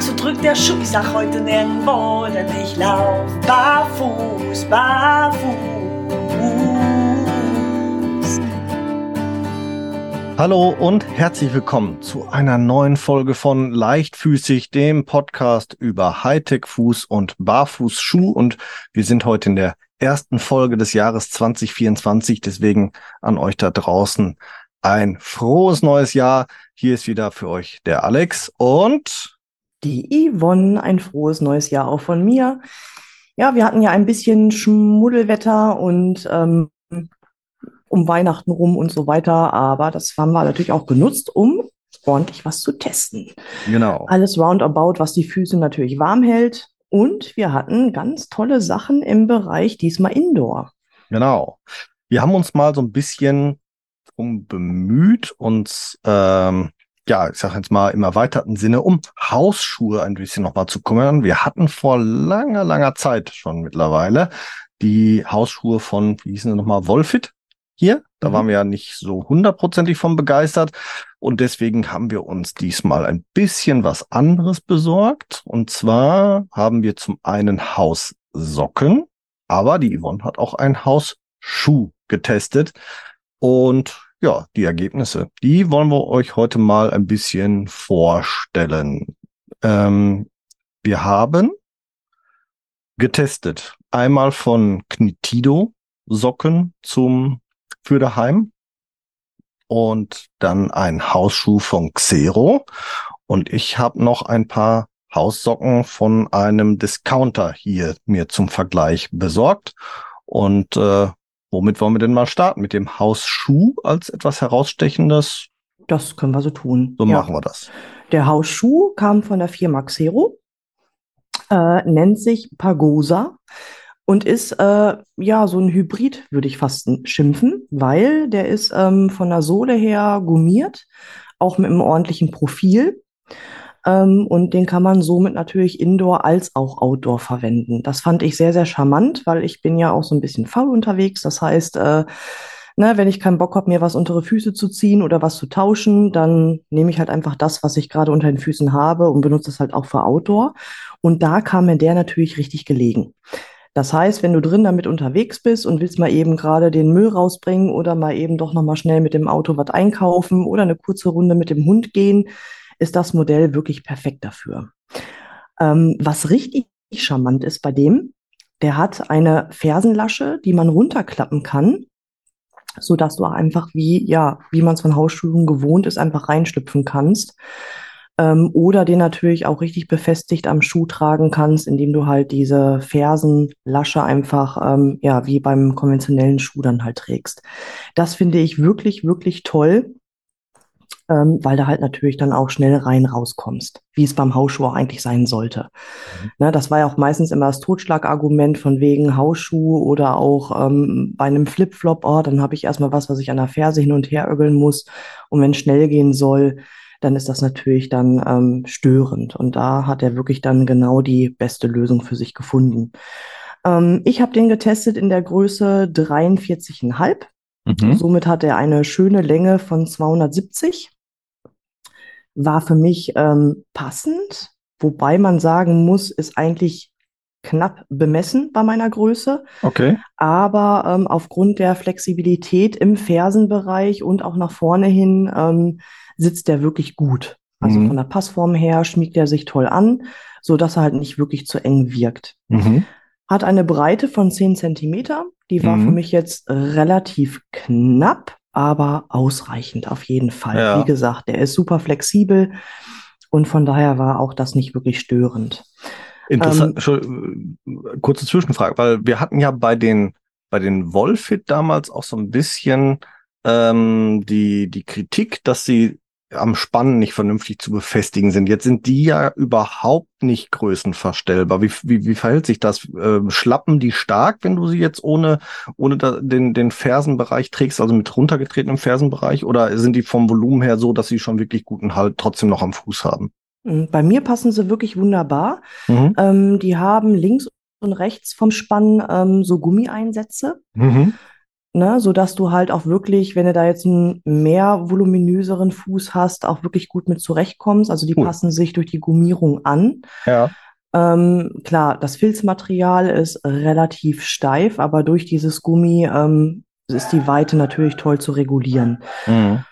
so drückt der Schuh. Ich sag heute nirgendwo, denn ich lauf barfuß, barfuß. Hallo und herzlich willkommen zu einer neuen Folge von Leichtfüßig, dem Podcast über Hightech-Fuß und Barfußschuh. Und wir sind heute in der ersten Folge des Jahres 2024. Deswegen an euch da draußen ein frohes neues Jahr. Hier ist wieder für euch der Alex und die Yvonne. Ein frohes neues Jahr auch von mir. Ja, wir hatten ja ein bisschen Schmuddelwetter und ähm, um Weihnachten rum und so weiter, aber das haben wir natürlich auch genutzt, um ordentlich was zu testen. Genau. Alles roundabout, was die Füße natürlich warm hält. Und wir hatten ganz tolle Sachen im Bereich diesmal Indoor. Genau. Wir haben uns mal so ein bisschen um bemüht, uns, ähm, ja, ich sag jetzt mal im erweiterten Sinne, um Hausschuhe ein bisschen nochmal zu kümmern. Wir hatten vor langer, langer Zeit schon mittlerweile die Hausschuhe von, wie hießen sie nochmal, Wolfit hier. Da mhm. waren wir ja nicht so hundertprozentig von begeistert. Und deswegen haben wir uns diesmal ein bisschen was anderes besorgt. Und zwar haben wir zum einen Haussocken, aber die Yvonne hat auch ein Hausschuh getestet. Und ja, die Ergebnisse, die wollen wir euch heute mal ein bisschen vorstellen. Ähm, wir haben getestet. Einmal von Knitido Socken zum für daheim und dann ein Hausschuh von Xero. Und ich habe noch ein paar Haussocken von einem Discounter hier mir zum Vergleich besorgt. Und äh, Womit wollen wir denn mal starten? Mit dem Hausschuh als etwas herausstechendes? Das können wir so tun. So ja. machen wir das. Der Hausschuh kam von der Firma Xero, äh, nennt sich Pagosa und ist äh, ja so ein Hybrid, würde ich fast schimpfen, weil der ist ähm, von der Sohle her gummiert, auch mit einem ordentlichen Profil. Ähm, und den kann man somit natürlich indoor als auch outdoor verwenden. Das fand ich sehr, sehr charmant, weil ich bin ja auch so ein bisschen faul unterwegs. Das heißt, äh, ne, wenn ich keinen Bock habe, mir was unter die Füße zu ziehen oder was zu tauschen, dann nehme ich halt einfach das, was ich gerade unter den Füßen habe und benutze es halt auch für Outdoor. Und da kam mir der natürlich richtig gelegen. Das heißt, wenn du drin damit unterwegs bist und willst mal eben gerade den Müll rausbringen oder mal eben doch noch mal schnell mit dem Auto was einkaufen oder eine kurze Runde mit dem Hund gehen, ist das Modell wirklich perfekt dafür. Ähm, was richtig charmant ist bei dem, der hat eine Fersenlasche, die man runterklappen kann, so dass du einfach wie, ja, wie man es von Hausschuhen gewohnt ist, einfach reinschlüpfen kannst. Ähm, oder den natürlich auch richtig befestigt am Schuh tragen kannst, indem du halt diese Fersenlasche einfach, ähm, ja, wie beim konventionellen Schuh dann halt trägst. Das finde ich wirklich, wirklich toll ähm, weil da halt natürlich dann auch schnell rein rauskommst, wie es beim Hausschuh auch eigentlich sein sollte. Mhm. Ne, das war ja auch meistens immer das Totschlagargument von wegen Hausschuh oder auch ähm, bei einem Flipflop, oh, dann habe ich erstmal was, was ich an der Ferse hin und her ögeln muss. Und wenn es schnell gehen soll, dann ist das natürlich dann ähm, störend. Und da hat er wirklich dann genau die beste Lösung für sich gefunden. Ähm, ich habe den getestet in der Größe 43,5. Mhm. Somit hat er eine schöne Länge von 270 war für mich ähm, passend, wobei man sagen muss, ist eigentlich knapp bemessen bei meiner Größe. Okay. Aber ähm, aufgrund der Flexibilität im Fersenbereich und auch nach vorne hin ähm, sitzt der wirklich gut. Also mhm. von der Passform her schmiegt er sich toll an, so dass er halt nicht wirklich zu eng wirkt. Mhm. Hat eine Breite von 10 Zentimeter. Die war mhm. für mich jetzt relativ knapp aber ausreichend auf jeden Fall. Ja. Wie gesagt, der ist super flexibel und von daher war auch das nicht wirklich störend. Interessant, ähm, äh, kurze Zwischenfrage, weil wir hatten ja bei den bei den Wolfit damals auch so ein bisschen ähm, die die Kritik, dass sie am Spannen nicht vernünftig zu befestigen sind. Jetzt sind die ja überhaupt nicht größenverstellbar. Wie, wie, wie verhält sich das? Äh, schlappen die stark, wenn du sie jetzt ohne, ohne da, den, den Fersenbereich trägst, also mit runtergetretenem Fersenbereich? Oder sind die vom Volumen her so, dass sie schon wirklich guten Halt trotzdem noch am Fuß haben? Hm, bei mir passen sie wirklich wunderbar. Mhm. Ähm, die haben links und rechts vom Spann ähm, so Gummieinsätze. Mhm ne, sodass du halt auch wirklich, wenn du da jetzt einen mehr voluminöseren Fuß hast, auch wirklich gut mit zurechtkommst. Also die Cool. passen sich durch die Gummierung an. Ja. Ähm, klar, das Filzmaterial ist relativ steif, aber durch dieses Gummi ähm, ist die Weite natürlich toll zu regulieren. Mhm.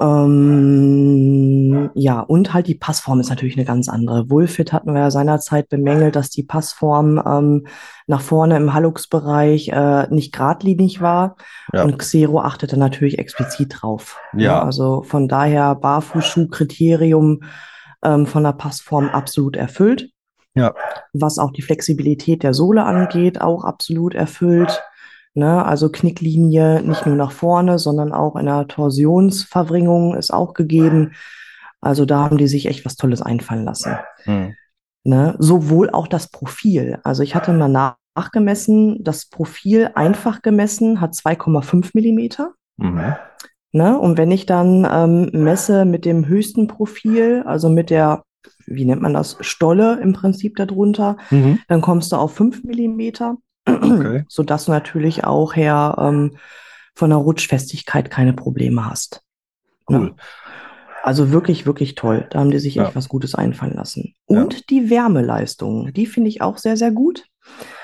Ähm, ja, und halt die Passform ist natürlich eine ganz andere. Wohlfit hatten wir ja seinerzeit bemängelt, dass die Passform ähm, nach vorne im Hallux-Bereich äh, nicht geradlinig war. Ja. Und Xero achtete natürlich explizit drauf. Ja. also von daher Barfußschuh-Kriterium ähm, von der Passform absolut erfüllt. Ja. Was auch die Flexibilität der Sohle angeht, auch absolut erfüllt. Ne, also Knicklinie nicht nur nach vorne, sondern auch in der Torsionsverbringung ist auch gegeben. Also da haben die sich echt was Tolles einfallen lassen. Mhm. Ne? Sowohl auch das Profil. Also ich hatte mal nach- nachgemessen, das Profil einfach gemessen hat 2,5 Millimeter. Mhm. Ne? Und wenn ich dann ähm, messe mit dem höchsten Profil, also mit der, wie nennt man das, Stolle im Prinzip darunter, Mhm. dann kommst du auf 5 Millimeter, Okay. sodass du natürlich auch her ähm, von der Rutschfestigkeit keine Probleme hast. Cool. Ne? Also wirklich, wirklich toll. Da haben die sich Ja. echt was Gutes einfallen lassen. Ja. Und die Wärmeleistung, die finde ich auch sehr, sehr gut.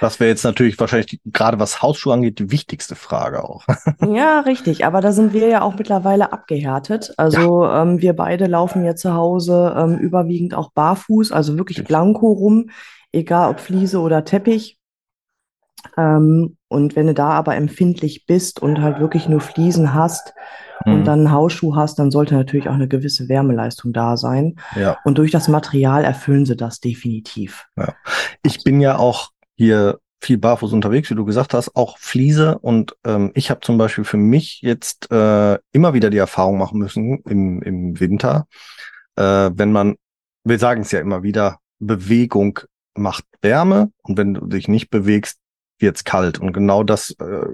Das wäre jetzt natürlich wahrscheinlich gerade was Hausschuhe angeht die wichtigste Frage auch. Ja, richtig. Aber da sind wir ja auch mittlerweile abgehärtet. Also ähm, wir beide laufen ja zu Hause ähm, überwiegend auch barfuß, also wirklich blanko rum, egal ob Fliese oder Teppich. Ähm, und wenn du da aber empfindlich bist und halt wirklich nur Fliesen hast und Mhm. dann einen Hausschuh hast, dann sollte natürlich auch eine gewisse Wärmeleistung da sein. Ja. Und durch das Material erfüllen sie das definitiv. Ich bin ja auch hier viel barfuß unterwegs, wie du gesagt hast, auch Fliese. Und ähm, ich habe zum Beispiel für mich jetzt äh, immer wieder die Erfahrung machen müssen im, im Winter, äh, wenn man, wir sagen es ja immer wieder, Bewegung macht Wärme und wenn du dich nicht bewegst, wird's kalt. Und genau das äh,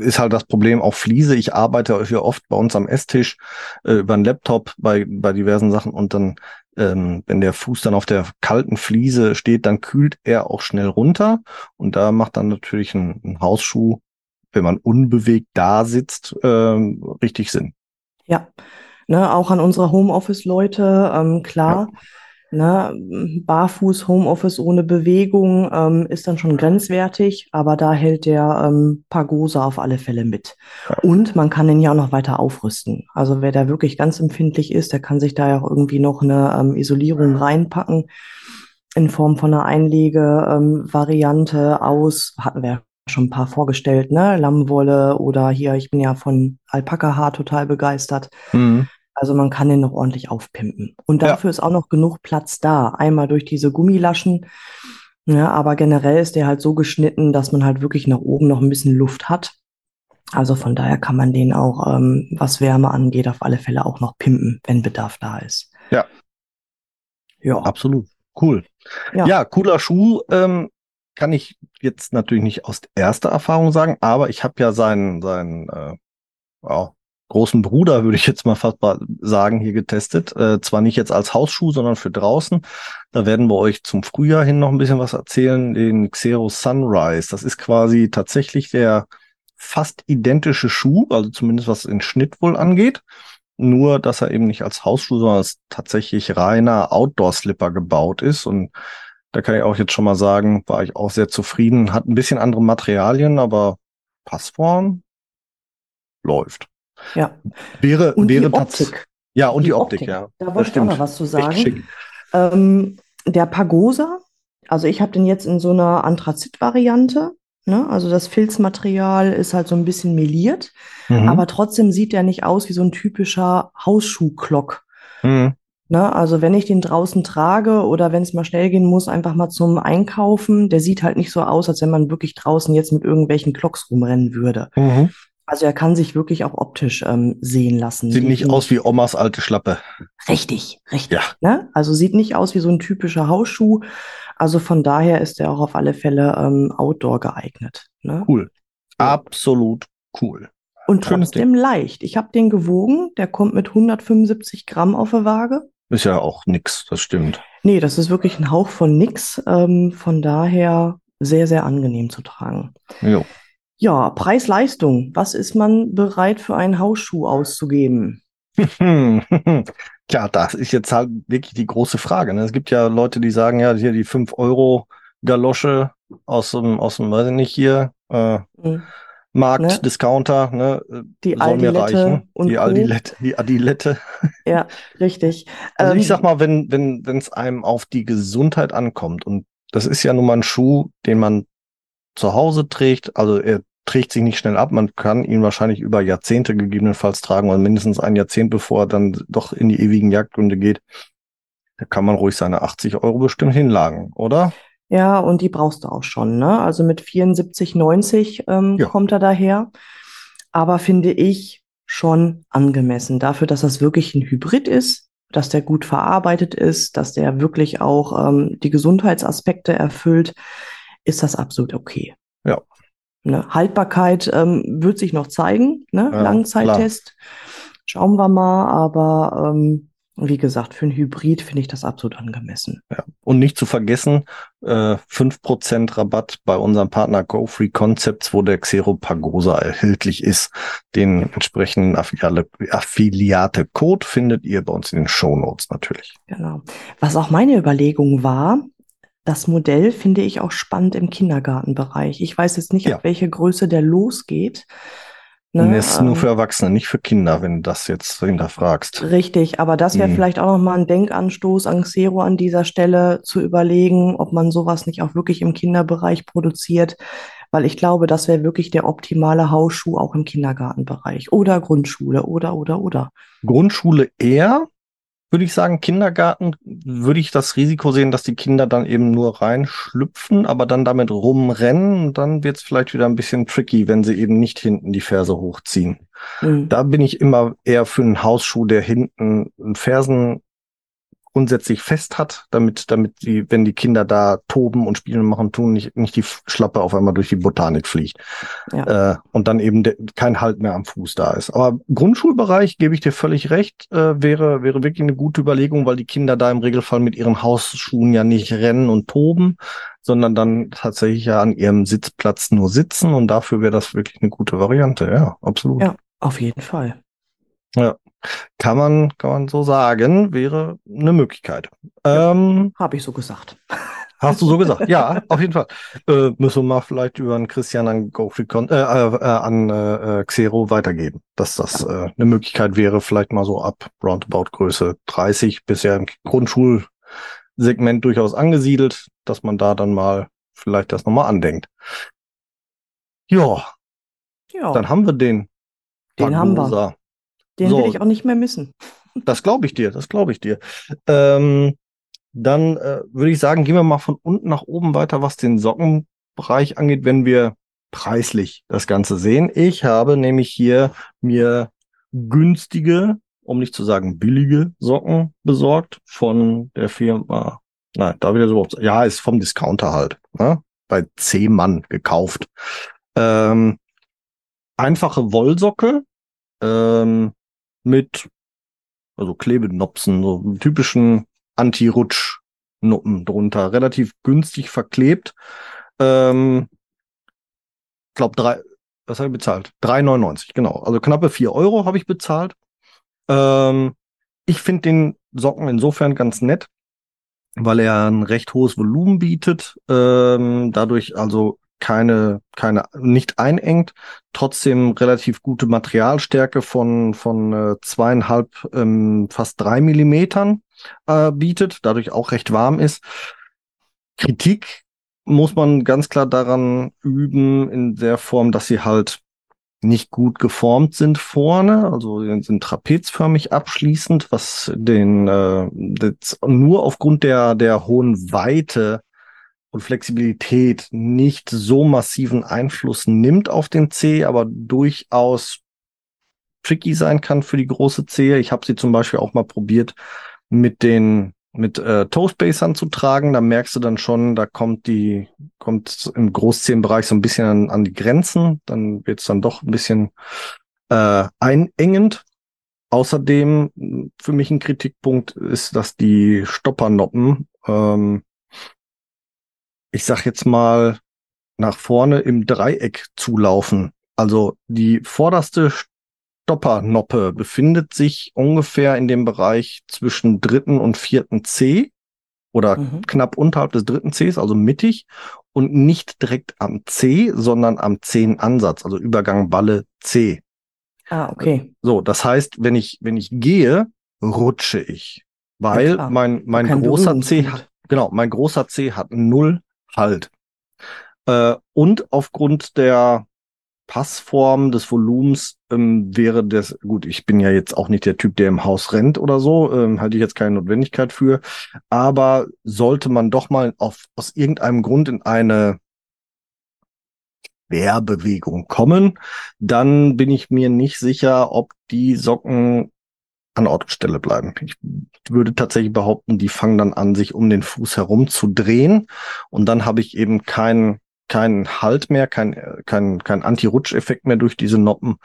ist halt das Problem auf Fliese. Ich arbeite hier oft bei uns am Esstisch äh, über einen Laptop bei, bei diversen Sachen und dann ähm, wenn der Fuß dann auf der kalten Fliese steht, dann kühlt er auch schnell runter. Und da macht dann natürlich ein, ein Hausschuh, wenn man unbewegt da sitzt, ähm, richtig Sinn. Ja, ne, auch an unsere Homeoffice-Leute, ähm, klar, ne, barfuß Homeoffice ohne Bewegung ähm, ist dann schon grenzwertig, aber da hält der ähm, Pagosa auf alle Fälle mit. Und man kann den ja auch noch weiter aufrüsten. Also wer da wirklich ganz empfindlich ist, der kann sich da ja auch irgendwie noch eine ähm, Isolierung reinpacken in Form von einer Einlege-Variante aus, hatten wir ja schon ein paar vorgestellt, ne? Lammwolle oder hier, ich bin ja von Alpaka-Haar total begeistert. Mhm. Also man kann den noch ordentlich aufpimpen. Und Ja. dafür ist auch noch genug Platz da. Einmal durch diese Gummilaschen. Ja, aber generell ist der halt so geschnitten, dass man halt wirklich nach oben noch ein bisschen Luft hat. Also von daher kann man den auch, ähm, was Wärme angeht, auf alle Fälle auch noch pimpen, wenn Bedarf da ist. Ja. Ja. Absolut. Cool. Ja. Ja, cooler Schuh. Ähm, kann ich jetzt natürlich nicht aus erster Erfahrung sagen, aber ich habe ja seinen, seinen äh, ja, großen Bruder, würde ich jetzt mal fast sagen, hier getestet. Äh, zwar nicht jetzt als Hausschuh, sondern für draußen. Da werden wir euch zum Frühjahr hin noch ein bisschen was erzählen. Den Xero Sunrise. Das ist quasi tatsächlich der fast identische Schuh, also zumindest was den Schnitt wohl angeht. Nur, dass er eben nicht als Hausschuh, sondern als tatsächlich reiner Outdoor-Slipper gebaut ist. Und da kann ich auch jetzt schon mal sagen, war ich auch sehr zufrieden. Hat ein bisschen andere Materialien, aber Passform läuft. Ja. Wäre, Und wäre die Optik. Ja, und die, Optik, ja. Da wollte ich auch noch was zu sagen. Ähm, der Pagosa, also ich habe den jetzt in so einer Anthrazit-Variante. Ne? Also das Filzmaterial ist halt so ein bisschen meliert, Mhm. aber trotzdem sieht der nicht aus wie so ein typischer Hausschuhklock. Mhm. Ne? Also wenn ich den draußen trage oder wenn es mal schnell gehen muss, einfach mal zum Einkaufen, der sieht halt nicht so aus, als wenn man wirklich draußen jetzt mit irgendwelchen Klocks rumrennen würde. Mhm. Also er kann sich wirklich auch optisch ähm, sehen lassen. Sieht nicht aus wie Omas alte Schlappe. Richtig, richtig. Ja. Ne? Also sieht nicht aus wie so ein typischer Hausschuh. Also von daher ist er auch auf alle Fälle ähm, Outdoor geeignet. Ne? Cool. Absolut cool. Und schönes trotzdem leicht. Ich habe den gewogen. Der kommt mit 175 Gramm auf die Waage. Ist ja auch nix, das stimmt. Nee, das ist wirklich ein Hauch von nix. Ähm, von daher sehr, sehr angenehm zu tragen. Jo. Ja, Preis-Leistung. Was ist man bereit für einen Hausschuh auszugeben? Tja, das ist jetzt halt wirklich die große Frage. Ne? Es gibt ja Leute, die sagen, ja, hier die 5 Euro Galosche aus dem, aus dem, weiß ich nicht, hier, äh, mhm. Markt, ne? Discounter, ne? Die soll mir reichen. Und die Adilette, die Adilette. Ja, richtig. Also ähm, ich sag mal, wenn, wenn, wenn es einem auf die Gesundheit ankommt, und das ist ja nun mal ein Schuh, den man zu Hause trägt, also er trägt sich nicht schnell ab. Man kann ihn wahrscheinlich über Jahrzehnte gegebenenfalls tragen oder mindestens ein Jahrzehnt, bevor er dann doch in die ewigen Jagdgründe geht. Da kann man ruhig seine 80 Euro bestimmt hinlagen, oder? Ja, und die brauchst du auch schon, ne? Also mit 74,90 ähm, ja. kommt er daher. Aber finde ich schon angemessen dafür, dass das wirklich ein Hybrid ist, dass der gut verarbeitet ist, dass der wirklich auch ähm, die Gesundheitsaspekte erfüllt, ist das absolut okay. Ja. Ne? Haltbarkeit ähm, wird sich noch zeigen, ne? Ja, Langzeittest. Schauen wir mal, aber ähm, wie gesagt, für ein Hybrid finde ich das absolut angemessen. Ja. Und nicht zu vergessen, äh, 5% Rabatt bei unserem Partner GoFree Concepts, wo der Xero Pagosa erhältlich ist. Den entsprechenden Affiliate-Code findet ihr bei uns in den Show Notes natürlich. Genau. Was auch meine Überlegung war, das Modell finde ich auch spannend im Kindergartenbereich. Ich weiß jetzt nicht, ja. ab welche Größe der losgeht. Ne? Ist nur ähm, für Erwachsene, nicht für Kinder, wenn du das jetzt hinterfragst. Richtig, aber das wäre hm. vielleicht auch nochmal ein Denkanstoß an Xero an dieser Stelle zu überlegen, ob man sowas nicht auch wirklich im Kinderbereich produziert, weil ich glaube, das wäre wirklich der optimale Hausschuh auch im Kindergartenbereich oder Grundschule oder oder oder. Grundschule eher, würde ich sagen, Kindergarten würde ich das Risiko sehen, dass die Kinder dann eben nur reinschlüpfen, aber dann damit rumrennen. Und dann wird es vielleicht wieder ein bisschen tricky, wenn sie eben nicht hinten die Ferse hochziehen. Mhm. Da bin ich immer eher für einen Hausschuh, der hinten einen Fersen grundsätzlich fest hat, damit, damit die, wenn die Kinder da toben und spielen und machen, tun, nicht, nicht die Schlappe auf einmal durch die Botanik fliegt. Ja. Äh, und dann eben kein Halt mehr am Fuß da ist. Aber Grundschulbereich, gebe ich dir völlig recht, äh, wäre, wäre wirklich eine gute Überlegung, weil die Kinder da im Regelfall mit ihren Hausschuhen ja nicht rennen und toben, sondern dann tatsächlich ja an ihrem Sitzplatz nur sitzen und dafür wäre das wirklich eine gute Variante. Ja, absolut. Ja, auf jeden Fall. Ja. Kann man, kann man so sagen, wäre eine Möglichkeit. Ja, ähm, Habe ich so gesagt. Hast du so gesagt? ja, auf jeden Fall. Äh, müssen wir mal vielleicht über einen Christian an GoFreeCon, äh, äh, an äh, Xero weitergeben, dass das äh, eine Möglichkeit wäre, vielleicht mal so ab Roundabout Größe 30, bisher im Grundschulsegment durchaus angesiedelt, dass man da dann mal vielleicht das nochmal andenkt. Ja. Ja. Dann haben wir den. Den Pagosa. haben wir. Den so, will ich auch nicht mehr missen. Das glaube ich dir, das glaube ich dir. Ähm, dann äh, würde ich sagen, gehen wir mal von unten nach oben weiter, was den Sockenbereich angeht, wenn wir preislich das Ganze sehen. Ich habe nämlich hier mir günstige, um nicht zu sagen billige Socken besorgt von der Firma. Nein, da wieder so. Ja, ist vom Discounter halt. Ne? Bei C-Mann gekauft. Ähm, einfache Wollsocke. Ähm, mit also Klebenopsen, so typischen Anti-Rutsch-Nuppen drunter. Relativ günstig verklebt. Ähm, glaube drei, was habe ich bezahlt? 3,99, genau. Also knappe 4 Euro habe ich bezahlt. Ähm, ich finde den Socken insofern ganz nett, weil er ein recht hohes Volumen bietet. Ähm, dadurch also keine, keine, nicht einengt, trotzdem relativ gute Materialstärke von, von äh, zweieinhalb, ähm, fast drei Millimetern äh, bietet, dadurch auch recht warm ist. Kritik muss man ganz klar daran üben, in der Form, dass sie halt nicht gut geformt sind vorne, also sind trapezförmig abschließend, was den äh, nur aufgrund der der hohen Weite und Flexibilität nicht so massiven Einfluss nimmt auf den C, aber durchaus tricky sein kann für die große Zehe. Ich habe sie zum Beispiel auch mal probiert mit den mit äh, Toastbasern zu tragen. Da merkst du dann schon, da kommt die kommt im Großzehenbereich so ein bisschen an, an die Grenzen. Dann wird es dann doch ein bisschen äh, einengend. Außerdem für mich ein Kritikpunkt ist, dass die Stoppernoppen ähm, ich sag jetzt mal, nach vorne im Dreieck zulaufen. Also die vorderste Stoppernoppe befindet sich ungefähr in dem Bereich zwischen dritten und vierten C oder Mhm. knapp unterhalb des dritten Cs, also mittig und nicht direkt am C, sondern am Zehenansatz, also Übergang Balle C. Ah, okay. So, das heißt, wenn ich, wenn ich gehe, rutsche ich. Weil klar. mein, mein Kein großer C hat, genau, mein großer C hat null Halt. Äh, und aufgrund der Passform des Volumens ähm, wäre das, gut, ich bin ja jetzt auch nicht der Typ, der im Haus rennt oder so, ähm, halte ich jetzt keine Notwendigkeit für. Aber sollte man doch mal auf, aus irgendeinem Grund in eine Querbewegung kommen, dann bin ich mir nicht sicher, ob die Socken an Ort und Stelle bleiben. Ich würde tatsächlich behaupten, die fangen dann an, sich um den Fuß herum zu drehen und dann habe ich eben keinen keinen Halt mehr, kein, kein, kein Anti-Rutsch-Effekt mehr durch diese Noppen.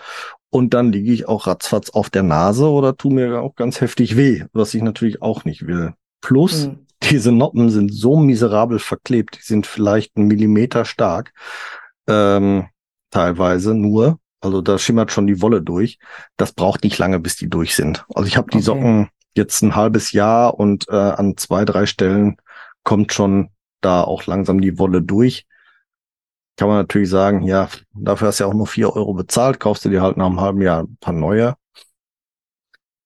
Und dann liege ich auch ratzfatz auf der Nase oder tu mir auch ganz heftig weh, was ich natürlich auch nicht will. Plus, Hm. diese Noppen sind so miserabel verklebt, die sind vielleicht einen Millimeter stark, ähm, teilweise nur. Also da schimmert schon die Wolle durch. Das braucht nicht lange, bis die durch sind. Also ich habe die Okay. Socken jetzt ein halbes Jahr und äh, an zwei, drei Stellen kommt schon da auch langsam die Wolle durch. Kann man natürlich sagen, ja, dafür hast du ja auch nur vier Euro bezahlt, kaufst du dir halt nach einem halben Jahr ein paar neue.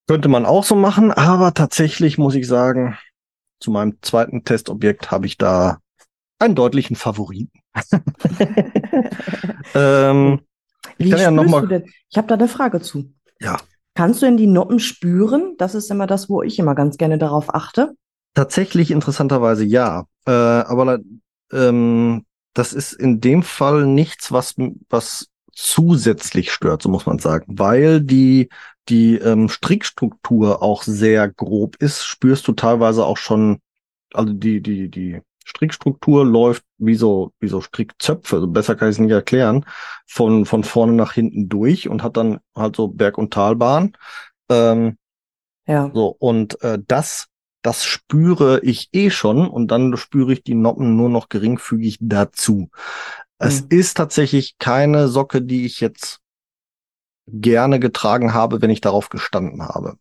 Könnte man auch so machen, aber tatsächlich muss ich sagen, zu meinem zweiten Testobjekt habe ich da einen deutlichen Favoriten. ähm, Wie kann ja noch mal- du denn? Ich habe da eine Frage zu. Ja. Kannst du denn die Noppen spüren? Das ist immer das, wo ich immer ganz gerne darauf achte. tatsächlich interessanterweise ja. Äh, aber ähm, das ist in dem Fall nichts, was, was zusätzlich stört, so muss man sagen. Weil die, die ähm, Strickstruktur auch sehr grob ist, spürst du teilweise auch schon, also die, die, die Strickstruktur läuft wie so, wie so Strickzöpfe, also besser kann ich es nicht erklären, von, von vorne nach hinten durch und hat dann halt so Berg- und Talbahn. Ähm, Ja. so, und äh, das, das spüre ich eh schon und dann spüre ich die Noppen nur noch geringfügig dazu. Es Mhm. ist tatsächlich keine Socke, die ich jetzt gerne getragen habe, wenn ich darauf gestanden habe.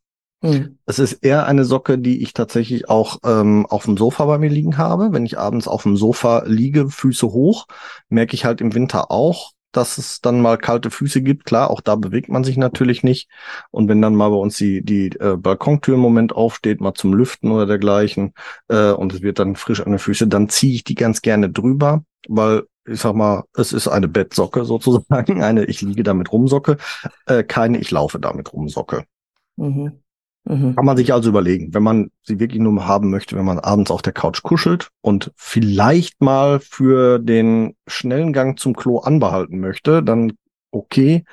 Es ist eher eine Socke, die ich tatsächlich auch ähm, auf dem Sofa bei mir liegen habe. Wenn ich abends auf dem Sofa liege, Füße hoch, merke ich halt im Winter auch, dass es dann mal kalte Füße gibt. Klar, auch da bewegt man sich natürlich nicht. Und wenn dann mal bei uns die, die äh, Balkontür im Moment aufsteht, mal zum Lüften oder dergleichen, äh, und es wird dann frisch an den Füßen, dann ziehe ich die ganz gerne drüber, weil ich sag mal, es ist eine Bettsocke sozusagen, eine ich liege damit rumsocke, äh, keine ich laufe damit rumsocke. Mhm. Mhm. Kann man sich also überlegen, wenn man sie wirklich nur haben möchte, wenn man abends auf der Couch kuschelt und vielleicht mal für den schnellen Gang zum Klo anbehalten möchte, dann okay.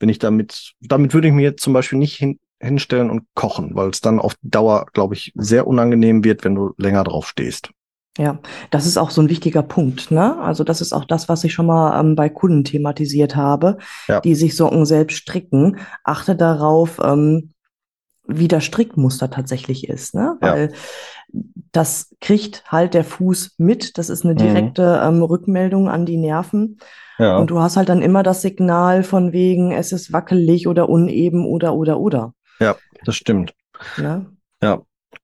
Wenn ich damit, damit würde ich mir jetzt zum Beispiel nicht hin, hinstellen und kochen, weil es dann auf Dauer, glaube ich, sehr unangenehm wird, wenn du länger drauf stehst. Ja, das ist auch so ein wichtiger Punkt, ne? Also das ist auch das, was ich schon mal ähm, bei Kunden thematisiert habe, Ja. die sich Socken selbst stricken. Achte darauf, ähm, wie das Strickmuster tatsächlich ist, ne? Ja. Weil das kriegt halt der Fuß mit. Das ist eine Mhm. direkte ähm, Rückmeldung an die Nerven. Ja, Und du hast halt dann immer das Signal von wegen, es ist wackelig oder uneben oder oder oder. das stimmt. Ne?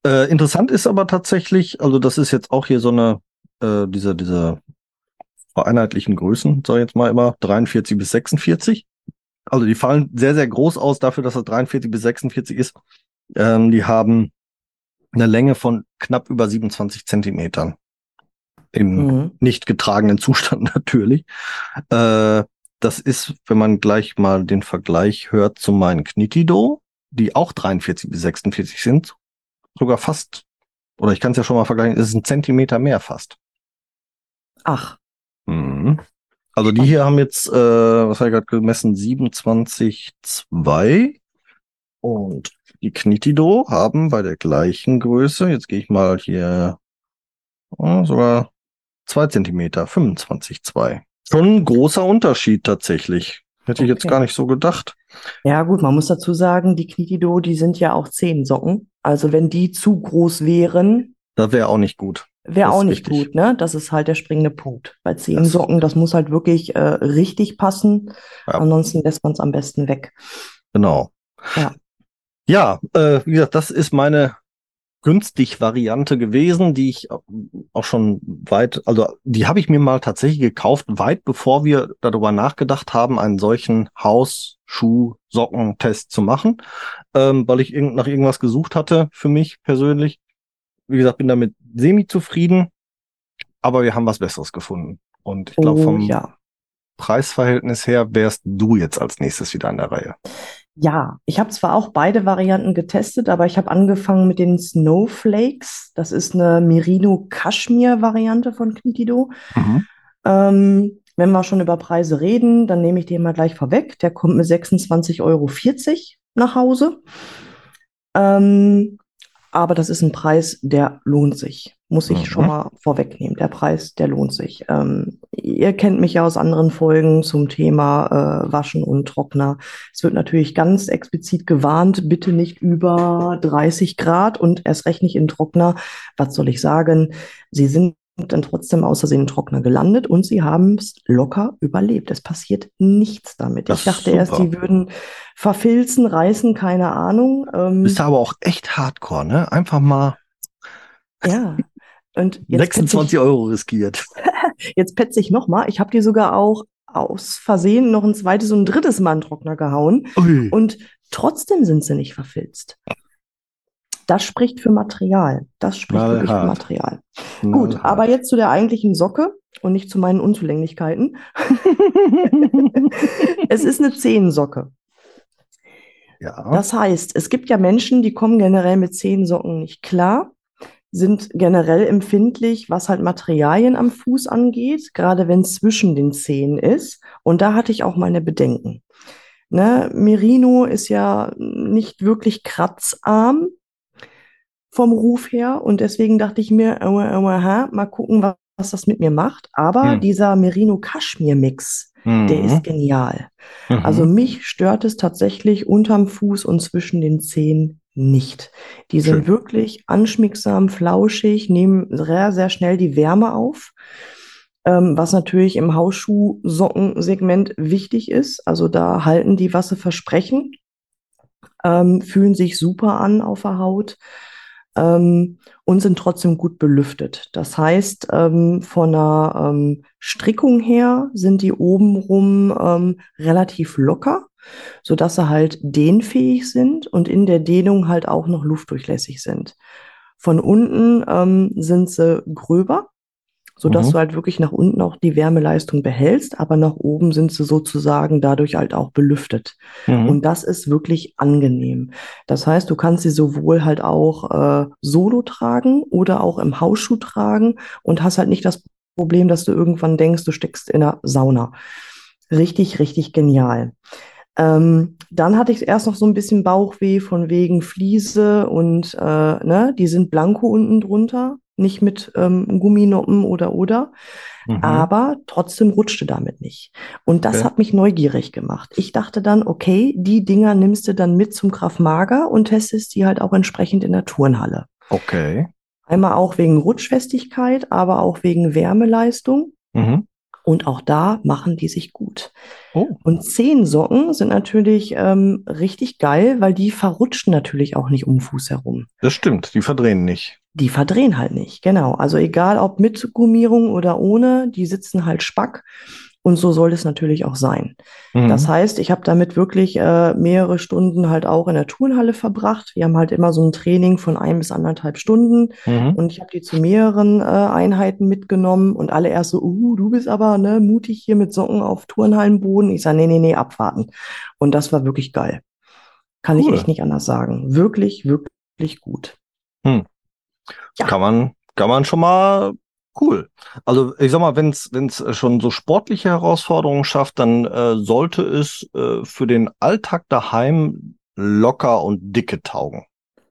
Äh, interessant ist aber tatsächlich, also das ist jetzt auch hier so eine, äh, diese, diese vereinheitlichen Größen, sag ich jetzt mal immer, 43 bis 46. Also die fallen sehr, sehr groß aus dafür, dass es 43 bis 46 ist. Ähm, die haben eine Länge von knapp über 27 Zentimetern. Im Mhm. nicht getragenen Zustand natürlich. Äh, das ist, wenn man gleich mal den Vergleich hört zu meinen Knitido, die auch 43 bis 46 sind, sogar fast, oder ich kann es ja schon mal vergleichen, es ist ein Zentimeter mehr fast. Ach, Mhm. Also die hier haben jetzt, äh, was habe ich gerade gemessen, 27,2 und die Knitido haben bei der gleichen Größe, jetzt gehe ich mal hier, oh, sogar zwei Zentimeter, 25,2. Schon ein großer Unterschied tatsächlich. Hätte ich jetzt Okay. gar nicht so gedacht. Ja, gut, man muss dazu sagen, die Knitido, die sind ja auch Zehensocken. Also wenn die zu groß wären, Das wäre auch nicht gut. Wäre auch nicht wichtig. gut, ne? Das ist halt der springende Punkt. Bei zehn Das- Socken, das muss halt wirklich äh, richtig passen. Ja. Ansonsten lässt man es am besten weg. Genau. Ja. Ja, äh, wie gesagt, das ist meine günstig Variante gewesen, die ich auch schon weit, also die habe ich mir mal tatsächlich gekauft, weit bevor wir darüber nachgedacht haben, einen solchen Haus-Schuh-Sockentest zu machen, ähm, weil ich irgend, nach irgendwas gesucht hatte für mich persönlich. Wie gesagt, bin damit semi zufrieden, aber wir haben was Besseres gefunden. Und ich glaube, Oh vom ja. Preisverhältnis her wärst du jetzt als nächstes wieder an der Reihe. Ja, ich habe zwar auch beide Varianten getestet, aber ich habe angefangen mit den Snowflakes. Das ist eine Merino-Kaschmir-Variante von Knitido. Ähm, wenn wir schon über Preise reden, dann nehme ich den mal gleich vorweg. Der kommt mit 26,40 Euro nach Hause. Ähm, aber das ist ein Preis, der lohnt sich. Muss ich Mhm. schon mal vorwegnehmen. Der Preis, der lohnt sich. Ähm, ihr kennt mich ja aus anderen Folgen zum Thema äh, Waschen und Trockner. Es wird natürlich ganz explizit gewarnt, bitte nicht über 30 Grad und erst recht nicht in Trockner. Was soll ich sagen? Sie sind dann trotzdem aus Versehen im Trockner gelandet und sie haben es locker überlebt. Es passiert nichts damit. Das ich ist dachte erst, die würden verfilzen, reißen, keine Ahnung. Ähm, Bist aber auch echt hardcore, ne? Einfach mal ja. Und jetzt petze 26 ich, Euro riskiert. jetzt petze ich nochmal. Ich habe die sogar auch aus Versehen noch ein zweites und ein drittes Mal in den Trockner gehauen. Ui. Und trotzdem sind sie nicht verfilzt. Das spricht für Material. Das spricht wirklich für Knallhart. Material. Gut, Knallhart. aber jetzt zu der eigentlichen Socke und nicht zu meinen Unzulänglichkeiten. Es ist eine Zehensocke. ja. Das heißt, es gibt ja Menschen, die kommen generell mit Zehensocken nicht klar, sind generell empfindlich, was halt Materialien am Fuß angeht, gerade wenn es zwischen den Zehen ist. Und da hatte ich auch meine Bedenken. Ne, Merino ist ja nicht wirklich kratzarm vom Ruf her und deswegen dachte ich mir, aua, aua, ha, mal gucken, was, was das mit mir macht. Aber Hm. dieser Merino-Kaschmir-Mix, der Mhm. ist genial. Mhm. Also mich stört es tatsächlich unterm Fuß und zwischen den Zehen nicht. Die sind Schön. wirklich anschmiegsam, flauschig, nehmen sehr, sehr schnell die Wärme auf. Ähm, was natürlich im Hausschuh-Sockensegment wichtig ist. Also da halten die, was sie versprechen, ähm, fühlen sich super an auf der Haut ähm, und sind trotzdem gut belüftet. Das heißt, ähm, von der ähm, Strickung her sind die obenrum ähm, relativ locker, sodass sie halt dehnfähig sind und in der Dehnung halt auch noch luftdurchlässig sind. Von unten ähm, sind sie gröber, sodass Mhm. du halt wirklich nach unten auch die Wärmeleistung behältst, aber nach oben sind sie sozusagen dadurch halt auch belüftet. Mhm. Und das ist wirklich angenehm. Das heißt, du kannst sie sowohl halt auch äh, solo tragen oder auch im Hausschuh tragen und hast halt nicht das Problem, dass du irgendwann denkst, du steckst in der Sauna. Richtig, richtig genial. Ähm, dann hatte ich erst noch so ein bisschen Bauchweh von wegen Fliese und äh, ne, die sind blanko unten drunter, nicht mit ähm, Gumminoppen oder oder. Mhm. Aber trotzdem rutschte damit nicht. Und das Okay. hat mich neugierig gemacht. Ich dachte dann, okay, die Dinger nimmst du dann mit zum Graf Mager und testest die halt auch entsprechend in der Turnhalle. Okay. Einmal auch wegen Rutschfestigkeit, aber auch wegen Wärmeleistung. Mhm. Und auch da machen die sich gut. Oh. Und Zehensocken sind natürlich ähm, richtig geil, weil die verrutschen natürlich auch nicht um den Fuß herum. Das stimmt, die verdrehen nicht. Die verdrehen halt nicht, genau. Also egal ob mit Gummierung oder ohne, die sitzen halt spack. Und so soll es natürlich auch sein. Mhm. Das heißt, ich habe damit wirklich äh, mehrere Stunden halt auch in der Turnhalle verbracht. Wir haben halt immer so ein Training von ein bis anderthalb Stunden Mhm. und ich habe die zu mehreren äh, Einheiten mitgenommen und alle erst so, uh, du bist aber ne, mutig hier mit Socken auf Turnhallenboden. Ich sage, nee, nee, nee, abwarten. Und das war wirklich geil. Kann ich Cool. echt nicht anders sagen. Wirklich, wirklich gut. Hm. Ja. Kann man, kann man schon mal cool. Also ich sag mal, wenn es schon so sportliche Herausforderungen schafft, dann äh, sollte es äh, für den Alltag daheim locker und dicke taugen.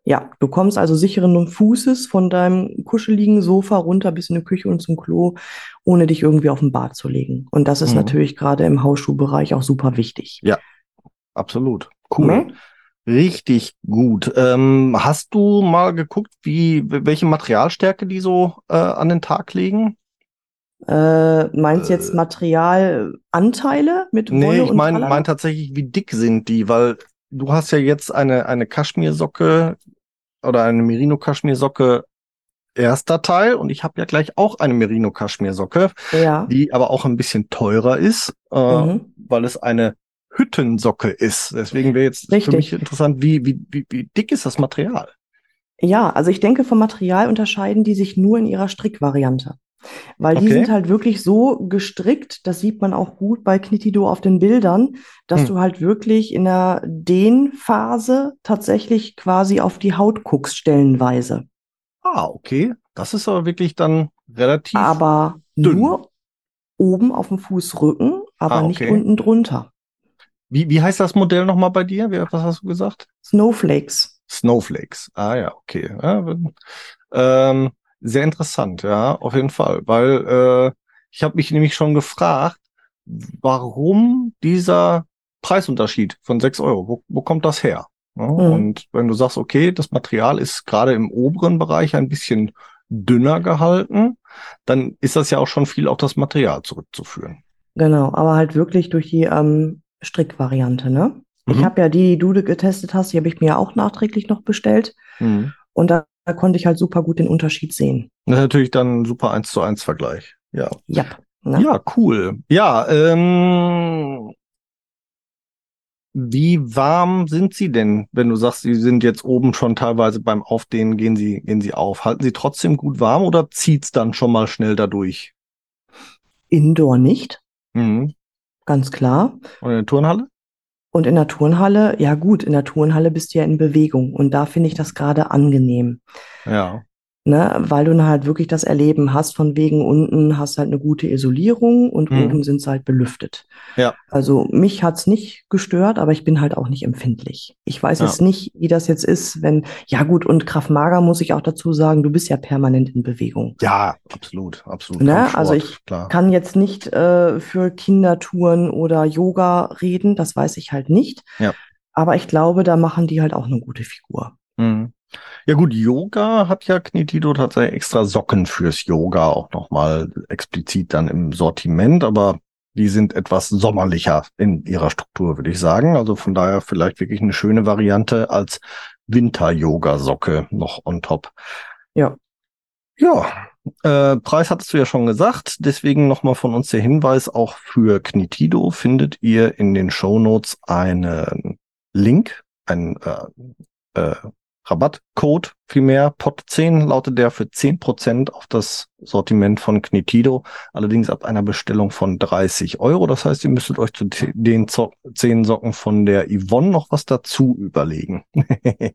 Ja, du kommst also sicheren Fußes von deinem kuscheligen Sofa runter bis in die Küche und zum Klo, ohne dich irgendwie auf den Bad zu legen. Und das ist Mhm. natürlich gerade im Hausschuhbereich auch super wichtig. Absolut. Cool. Ne? Richtig gut. Ähm, hast du mal geguckt, wie welche Materialstärke die so äh, an den Tag legen? Äh, meinst du jetzt Äh. Materialanteile mit Nee, Wolle ich und meine mein tatsächlich, wie dick sind die? Weil du hast ja jetzt eine, eine Kaschmirsocke oder eine Merino-Kaschmirsocke erster Teil und ich habe ja gleich auch eine Merino-Kaschmirsocke, Ja. die aber auch ein bisschen teurer ist, äh, Mhm. weil es eine Hüttensocke ist. Deswegen wäre jetzt für Richtig. mich interessant, wie, wie, wie, wie dick ist das Material? Ja, also ich denke, vom Material unterscheiden die sich nur in ihrer Strickvariante. Weil die Okay. sind halt wirklich so gestrickt, das sieht man auch gut bei Knitido auf den Bildern, dass Hm. du halt wirklich in der Dehnphase tatsächlich quasi auf die Haut guckst, stellenweise. Ah, okay. Das ist aber wirklich dann relativ. Aber dünn. nur oben auf dem Fußrücken, aber Ah, nicht okay. unten drunter. Wie, wie heißt das Modell nochmal bei dir? Wie, was hast du gesagt? Snowflakes. Snowflakes. Ah ja, okay. Ja, ähm, sehr interessant, ja, auf jeden Fall. Weil äh, ich habe mich nämlich schon gefragt, warum dieser Preisunterschied von 6 Euro, wo, wo kommt das her? Ja, Mhm. Und wenn du sagst, okay, das Material ist gerade im oberen Bereich ein bisschen dünner gehalten, dann ist das ja auch schon viel auf das Material zurückzuführen. Genau, aber halt wirklich durch die ähm, Strickvariante, ne? Ich Mhm. habe ja die, die du getestet hast, die habe ich mir auch nachträglich noch bestellt. Mhm. Und da, da konnte ich halt super gut den Unterschied sehen. Das ist natürlich dann ein super 1 zu 1 Vergleich. Ja. Ja. Ne? Ja, cool. Ja, ähm, wie warm sind Sie denn, wenn du sagst, Sie sind jetzt oben schon teilweise beim Aufdehnen, gehen Sie, gehen Sie auf? Halten Sie trotzdem gut warm oder zieht's dann schon mal schnell dadurch? Indoor nicht, Mhm. Ganz klar. Und in der Turnhalle? Und in der Turnhalle, ja gut, in der Turnhalle bist du ja in Bewegung. Und da finde ich das gerade angenehm. Ja. Ne, weil du halt wirklich das Erleben hast, von wegen unten hast halt eine gute Isolierung und Mhm. oben sind sie halt belüftet. Ja. Also mich hat's nicht gestört, aber ich bin halt auch nicht empfindlich. Ich weiß Ja. jetzt nicht, wie das jetzt ist, wenn, ja gut, und Krav Maga muss ich auch dazu sagen, du bist ja permanent in Bewegung. Ja, absolut, absolut. Ne, also ich klar. Kann jetzt nicht äh, für Kindertouren oder Yoga reden, das weiß ich halt nicht. Ja. Aber ich glaube, da machen die halt auch eine gute Figur. Mhm. Ja gut, Yoga hat ja Knitido tatsächlich extra Socken fürs Yoga auch nochmal explizit dann im Sortiment, aber die sind etwas sommerlicher in ihrer Struktur, würde ich sagen. Also von daher vielleicht wirklich eine schöne Variante als Winter-Yoga-Socke noch on top. Ja. Ja, äh, Preis hattest du ja schon gesagt, deswegen nochmal von uns der Hinweis, auch für Knitido findet ihr in den Shownotes einen Link, einen äh, äh, Rabattcode vielmehr, POT10 lautet der für 10% auf das Sortiment von Knitido, allerdings ab einer Bestellung von 30 Euro. Das heißt, ihr müsstet euch zu den Zo 10 Socken von der Yvonne noch was dazu überlegen.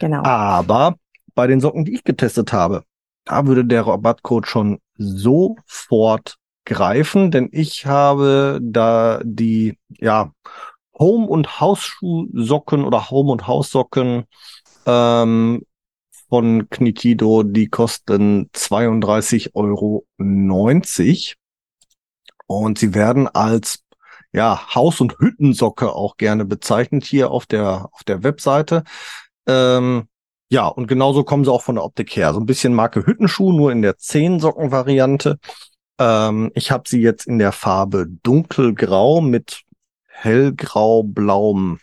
Genau. Aber bei den Socken, die ich getestet habe, da würde der Rabattcode schon sofort greifen, denn ich habe da die, ja, Home- und Hausschuhsocken oder Home- und Haussocken ähm, von Knitido, die kosten 32,90 Euro. Und sie werden als ja, Haus- und Hüttensocke auch gerne bezeichnet hier auf der, auf der Webseite. Ähm, ja, und genauso kommen sie auch von der Optik her. So ein bisschen Marke Hüttenschuh, nur in der 10-Socken-Variante. Ähm, ich habe sie jetzt in der Farbe dunkelgrau mit hellgrau-blauem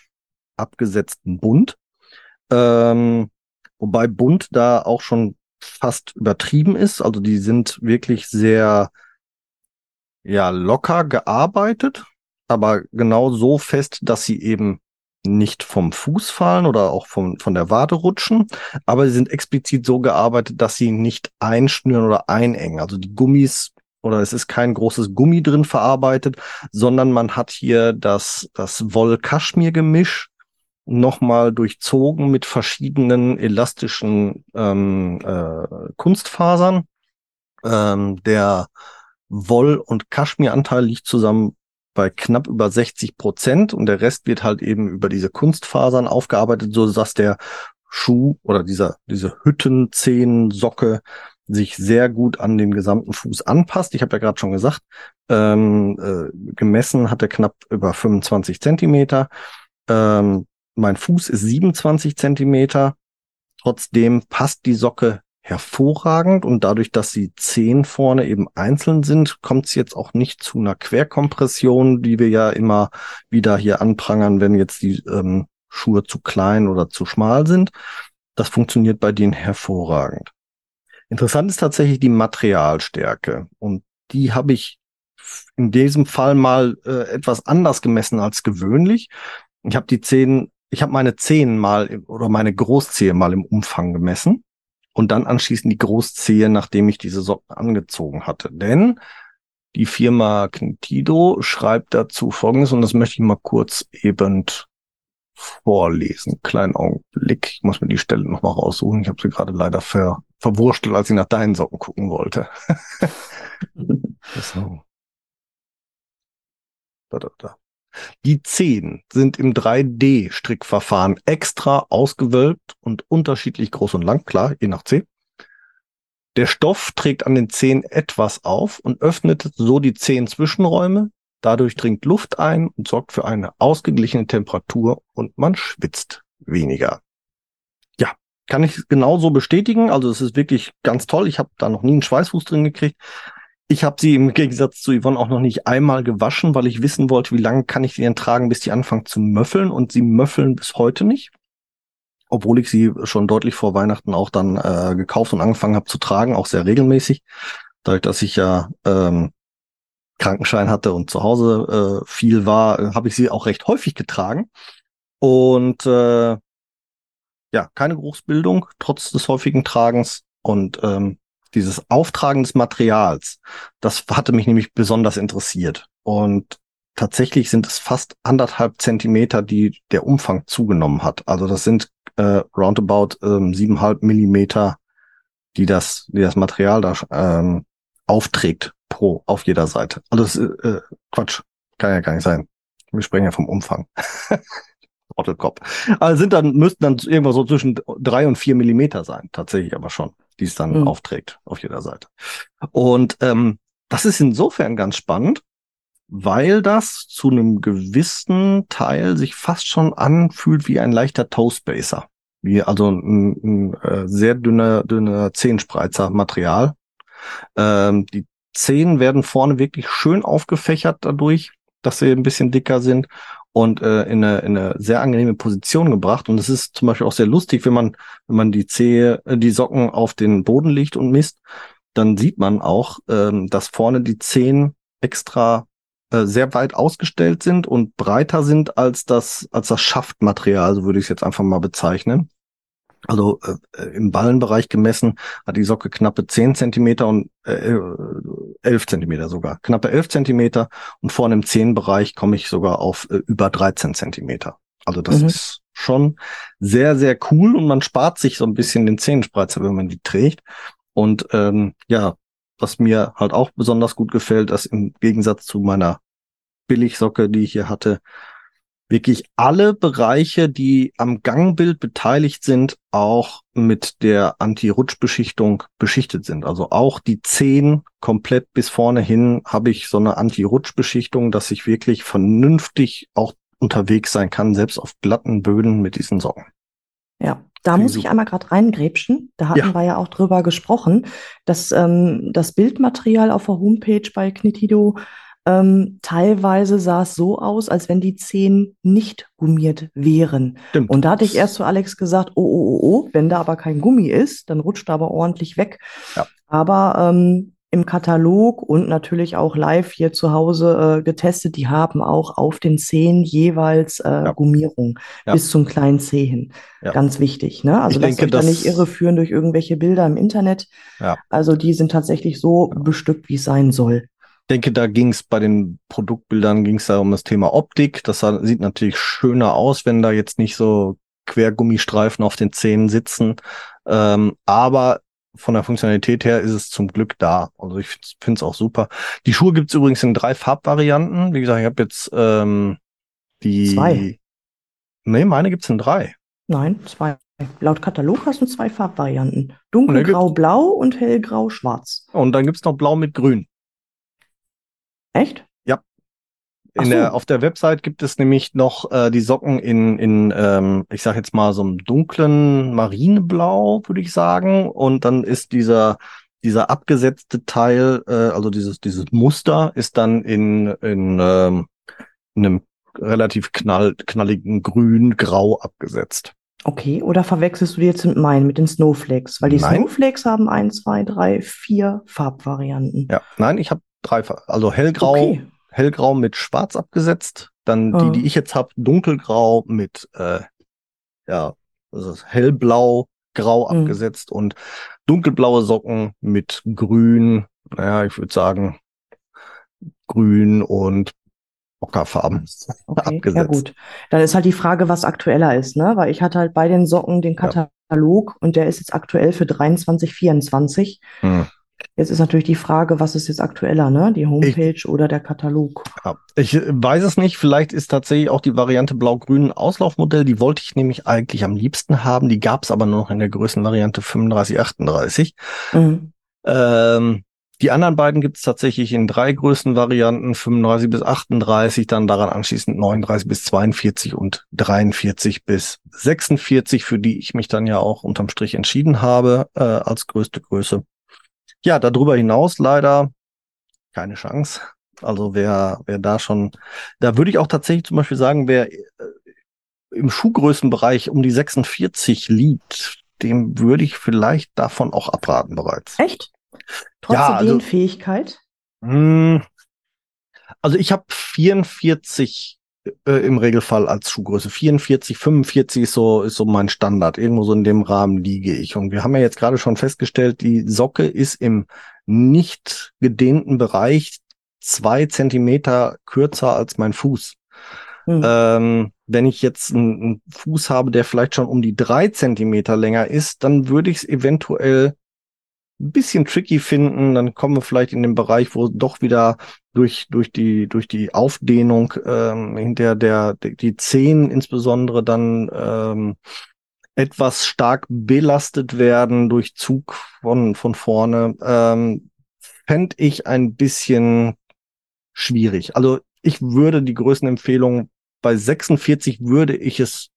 abgesetzten Bunt. Ähm, wobei bunt da auch schon fast übertrieben ist. Also die sind wirklich sehr ja locker gearbeitet, aber genau so fest, dass sie eben nicht vom Fuß fallen oder auch vom, von der Wade rutschen, aber sie sind explizit so gearbeitet, dass sie nicht einschnüren oder einengen. Also die Gummis oder es ist kein großes Gummi drin verarbeitet, sondern man hat hier das, das Woll-Kaschmir-Gemisch nochmal durchzogen mit verschiedenen elastischen ähm, äh, Kunstfasern. Ähm, der Woll- und Kaschmiranteil liegt zusammen bei knapp über 60 Prozent und der Rest wird halt eben über diese Kunstfasern aufgearbeitet, so dass der Schuh oder dieser, diese Hüttenzehen-Socke sich sehr gut an den gesamten Fuß anpasst. Ich habe ja gerade schon gesagt, ähm, äh, gemessen hat er knapp über 25 Zentimeter. Ähm, mein Fuß ist 27 Zentimeter. Trotzdem passt die Socke hervorragend und dadurch, dass die Zehen vorne eben einzeln sind, kommt es jetzt auch nicht zu einer Querkompression, die wir ja immer wieder hier anprangern, wenn jetzt die ähm, Schuhe zu klein oder zu schmal sind. Das funktioniert bei denen hervorragend. Interessant ist tatsächlich die Materialstärke und die habe ich in diesem Fall mal äh, etwas anders gemessen als gewöhnlich. Ich habe die Zehen, ich habe meine Zehen mal oder meine Großzehe mal im Umfang gemessen und dann anschließend die Großzehe, nachdem ich diese Socken angezogen hatte. Denn die Firma Knitido schreibt dazu Folgendes und das möchte ich mal kurz eben vorlesen. Kleinen Augenblick. Ich muss mir die Stelle nochmal raussuchen. Ich habe sie gerade leider ver verwurstelt, als ich nach deinen Socken gucken wollte. so. Da, da, da. Die Zehen sind im 3D-Strickverfahren extra ausgewölbt und unterschiedlich groß und lang, klar, je nach Zeh. Der Stoff trägt an den Zehen etwas auf und öffnet so die Zehenzwischenräume. Dadurch dringt Luft ein und sorgt für eine ausgeglichene Temperatur und man schwitzt weniger. Ja, kann ich genauso bestätigen. Also es ist wirklich ganz toll. Ich habe da noch nie einen Schweißfuß drin gekriegt. Ich habe sie im Gegensatz zu Yvonne auch noch nicht einmal gewaschen, weil ich wissen wollte, wie lange kann ich sie denn tragen, bis die anfangen zu möffeln. Und sie möffeln bis heute nicht. Obwohl ich sie schon deutlich vor Weihnachten auch dann äh, gekauft und angefangen habe zu tragen, auch sehr regelmäßig. Dadurch, dass ich ja ähm, Krankenschein hatte und zu Hause äh, viel war, äh, habe ich sie auch recht häufig getragen. Und äh, ja, keine Geruchsbildung, trotz des häufigen Tragens. Und ähm, dieses Auftragen des Materials, das hatte mich nämlich besonders interessiert. Und tatsächlich sind es fast anderthalb Zentimeter, die der Umfang zugenommen hat. Also das sind äh, roundabout ähm, siebeneinhalb Millimeter, die das, die das Material da ähm, aufträgt pro auf jeder Seite. Also das, äh, Quatsch, kann ja gar nicht sein. Wir sprechen ja vom Umfang. Trottelkopf. Also sind dann, müssten dann irgendwas so zwischen drei und vier Millimeter sein, tatsächlich aber schon die es dann mhm. aufträgt auf jeder Seite. Und ähm, das ist insofern ganz spannend, weil das zu einem gewissen Teil sich fast schon anfühlt wie ein leichter Toastbaser. Wie also ein, ein äh, sehr dünner, dünner Zehenspreizer Material. Ähm, die Zehen werden vorne wirklich schön aufgefächert dadurch, dass sie ein bisschen dicker sind und äh, in, eine, in eine sehr angenehme Position gebracht. Und es ist zum Beispiel auch sehr lustig, wenn man, wenn man die Zehe, äh, die Socken auf den Boden legt und misst, dann sieht man auch, ähm, dass vorne die Zehen extra äh, sehr weit ausgestellt sind und breiter sind als das, als das Schaftmaterial, so würde ich es jetzt einfach mal bezeichnen. Also äh, im Ballenbereich gemessen hat die Socke knappe 10 Zentimeter und äh, 11 Zentimeter sogar. Knappe 11 Zentimeter und vorne im Zehenbereich komme ich sogar auf äh, über 13 Zentimeter. Also das mhm. ist schon sehr, sehr cool und man spart sich so ein bisschen den Zehenspreizer, wenn man die trägt. Und ähm, ja, was mir halt auch besonders gut gefällt, dass im Gegensatz zu meiner Billigsocke, die ich hier hatte, wirklich alle Bereiche, die am Gangbild beteiligt sind, auch mit der Anti-Rutsch-Beschichtung beschichtet sind. Also auch die Zehen komplett bis vorne hin habe ich so eine Anti-Rutsch-Beschichtung, dass ich wirklich vernünftig auch unterwegs sein kann, selbst auf glatten Böden mit diesen Socken. Ja, da muss ich einmal gerade reingrätschen. Da hatten ja. wir ja auch drüber gesprochen, dass ähm, das Bildmaterial auf der Homepage bei Knitido ähm, teilweise sah es so aus, als wenn die Zehen nicht gummiert wären. Stimmt. Und da hatte ich erst zu Alex gesagt, oh, oh, oh, oh, wenn da aber kein Gummi ist, dann rutscht er aber ordentlich weg. Ja. Aber ähm, im Katalog und natürlich auch live hier zu Hause äh, getestet, die haben auch auf den Zehen jeweils äh, ja. Gummierung ja. bis zum kleinen Zeh hin. Ganz wichtig. Ne? Also lasst euch da nicht irreführen durch irgendwelche Bilder im Internet. Also die sind tatsächlich so bestückt, wie es sein soll denke, da ging es bei den Produktbildern ging es da um das Thema Optik. Das sieht natürlich schöner aus, wenn da jetzt nicht so Quergummistreifen auf den Zähnen sitzen. Ähm, aber von der Funktionalität her ist es zum Glück da. Also ich finde es auch super. Die Schuhe gibt es übrigens in drei Farbvarianten. Wie gesagt, ich habe jetzt ähm, die. Zwei. Nee, meine gibt's in drei. Nein, zwei. Laut Katalog hast du zwei Farbvarianten. Dunkelgrau-blau und hellgrau-schwarz. Und dann gibt's noch blau mit grün. Echt? Ja. Ach der, so. auf der Website gibt es nämlich noch äh, die Socken in, in ähm, ich sag jetzt mal so einem dunklen Marineblau, würde ich sagen. Und dann ist dieser, dieser abgesetzte Teil, äh, also dieses, dieses Muster, ist dann in, in, ähm, in einem relativ knall, knalligen Grün-Grau abgesetzt. Okay, oder verwechselst du die jetzt mit meinen, mit den Snowflakes? Weil die Nein. Snowflakes haben ein, zwei, drei, vier Farbvarianten. Ja, nein, ich habe drei, Fa- also hellgrau, Okay. hellgrau mit schwarz abgesetzt. Dann Ah. die, die ich jetzt habe, dunkelgrau mit, äh, ja, das ist hellblau, grau Mhm. abgesetzt und dunkelblaue Socken mit grün, naja, ich würde sagen, grün und Ockerfarben Okay, abgesetzt. ja gut. Dann ist halt die Frage, was aktueller ist, ne? Weil ich hatte halt bei den Socken den Ja. Katalog und der ist jetzt aktuell für 23, 24. Hm. Jetzt ist natürlich die Frage, was ist jetzt aktueller, ne? Die Homepage oder der Katalog? Ja, ich äh, weiß es nicht. Vielleicht ist tatsächlich auch die Variante blau-grün ein Auslaufmodell. Die wollte ich nämlich eigentlich am liebsten haben. Die gab es aber nur noch in der Größenvariante 35, 38. Mhm. Ähm, die anderen beiden gibt es tatsächlich in drei Größenvarianten, 35 bis 38, dann daran anschließend 39 bis 42 und 43 bis 46, für die ich mich dann ja auch unterm Strich entschieden habe äh, als größte Größe. Ja, darüber hinaus leider keine Chance. Also wer, wer da schon, da würde ich auch tatsächlich zum Beispiel sagen, wer äh, im Schuhgrößenbereich um die 46 liegt, dem würde ich vielleicht davon auch abraten bereits. Echt? Trotz Ja, der also-? Hm, Also ich habe 44 äh, im Regelfall als Schuhgröße. 44, 45 ist so, ist so mein Standard. Irgendwo so in dem Rahmen liege ich. Und wir haben ja jetzt gerade schon festgestellt, die Socke ist im nicht gedehnten Bereich zwei Zentimeter kürzer als mein Fuß. Hm. Ähm, wenn ich jetzt einen, einen Fuß habe, der vielleicht schon um die drei Zentimeter länger ist, dann würde ich es eventuell ein bisschen tricky finden. Dann kommen wir vielleicht in den Bereich, wo doch wieder durch, durch die, durch die Aufdehnung ähm, hinter der, der, die Zehen insbesondere dann ähm, etwas stark belastet werden durch Zug von, von vorne, ähm, fände ich ein bisschen schwierig. Also ich würde die Größenempfehlung bei 46 würde ich es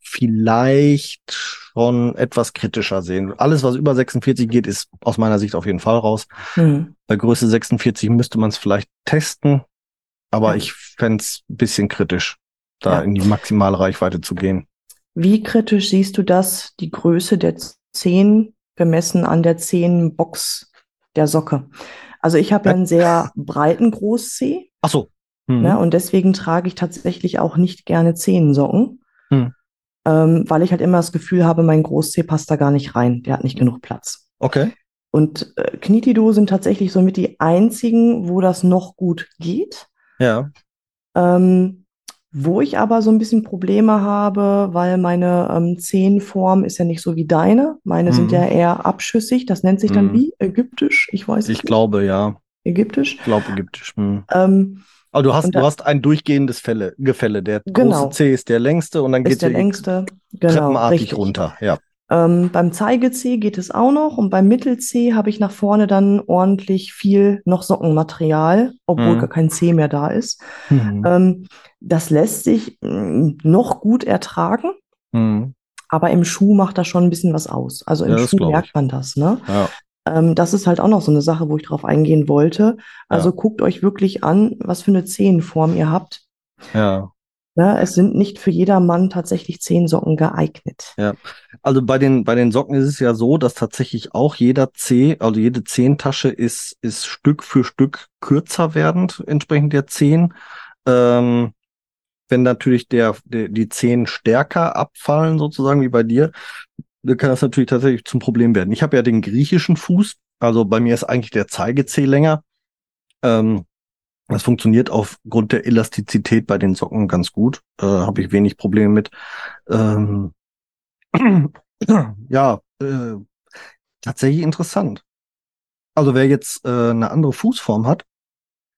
vielleicht schon etwas kritischer sehen. Alles, was über 46 geht, ist aus meiner Sicht auf jeden Fall raus. Hm. Bei Größe 46 müsste man es vielleicht testen, aber Ja. ich fände es ein bisschen kritisch, da Ja. in die maximale Reichweite zu gehen. Wie kritisch siehst du das, die Größe der Zehen gemessen an der Zehenbox der Socke? Also ich habe ja einen sehr breiten Großzeh, Ach so. Mhm. ne, und deswegen trage ich tatsächlich auch nicht gerne Zehensocken, Hm. Ähm, weil ich halt immer das Gefühl habe, mein Großzeh passt da gar nicht rein, der hat nicht genug Platz. Okay. Und äh, Knietido sind tatsächlich somit die einzigen, wo das noch gut geht. Ja. Ähm, wo ich aber so ein bisschen Probleme habe, weil meine ähm, Zehenform ist ja nicht so wie deine. Meine sind Mhm. ja eher abschüssig. Das nennt sich dann Mhm. wie? Ägyptisch? Ich weiß es Ich nicht. glaube, ja. Ägyptisch. Ich glaube ägyptisch. Hm. Ähm, Aber du hast, Und da- du hast ein durchgehendes Fälle, Gefälle. Der Genau. große C ist der längste und dann geht der der längste. Genau, treppenartig richtig. runter. Ja. Ähm, beim Zeige-C geht es auch noch und beim Mittel-C habe ich nach vorne dann ordentlich viel noch Sockenmaterial, obwohl Mhm. gar kein C mehr da ist. Mhm. Ähm, das lässt sich mh, noch gut ertragen, Mhm. aber im Schuh macht das schon ein bisschen was aus. Also im Ja, Schuh merkt man das, ne? Ja. Ähm, das ist halt auch noch so eine Sache, wo ich drauf eingehen wollte. Also Ja. guckt euch wirklich an, was für eine Zehenform ihr habt. ja. Ne? Es sind nicht für jedermann tatsächlich Zehensocken geeignet. Also bei den, bei den Socken ist es ja so, dass tatsächlich auch jeder Zeh, also jede Zehentasche ist, ist Stück für Stück kürzer werdend, entsprechend der Zehen. Ähm, wenn natürlich der, der, die Zehen stärker abfallen, sozusagen wie bei dir, kann das natürlich tatsächlich zum Problem werden. Ich habe ja den griechischen Fuß, also bei mir ist eigentlich der Zeigezeh länger. Ähm, das funktioniert aufgrund der Elastizität bei den Socken ganz gut. Äh, habe ich wenig Probleme mit. Ähm, ja, äh, tatsächlich interessant. Also wer jetzt äh, eine andere Fußform hat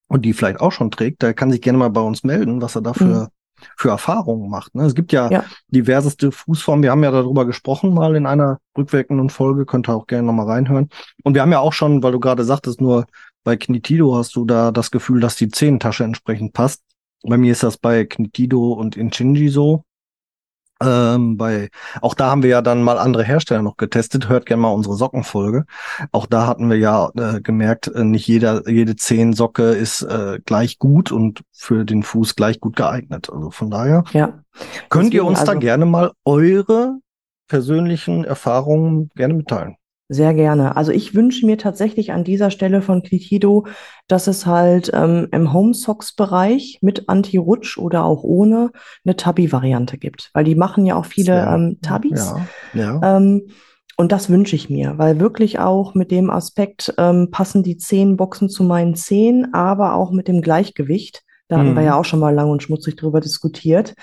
und die vielleicht auch schon trägt, der kann sich gerne mal bei uns melden, was er da für, für Erfahrungen macht. Ne? Es gibt ja, Ja. diverseste Fußformen. Wir haben ja darüber gesprochen mal in einer rückwirkenden Folge. Könnt ihr auch gerne nochmal reinhören. Und wir haben ja auch schon, weil du gerade sagtest, nur bei Knitido hast du da das Gefühl, dass die Zehentasche entsprechend passt. Bei mir ist das bei Knitido und Inchinji so. Ähm, bei, auch da haben wir ja dann mal andere Hersteller noch getestet. Hört gerne mal unsere Sockenfolge. Auch da hatten wir ja äh, gemerkt, äh, nicht jeder, jede Zehensocke ist äh, gleich gut und für den Fuß gleich gut geeignet. Also von daher Ja. könnt ihr Deswegen uns da also- gerne mal eure persönlichen Erfahrungen gerne mitteilen. Sehr gerne. Also ich wünsche mir tatsächlich an dieser Stelle von Clitido, dass es halt ähm, im Home Socks Bereich mit Anti-Rutsch oder auch ohne eine Tabby-Variante gibt, weil die machen ja auch viele Sehr- ähm, Tabbys. Ja, ja. Ähm, und das wünsche ich mir, weil wirklich auch mit dem Aspekt ähm, passen die Zehenboxen zu meinen Zehen, aber auch mit dem Gleichgewicht. Da hatten wir Mhm. ja auch schon mal lang und schmutzig drüber diskutiert,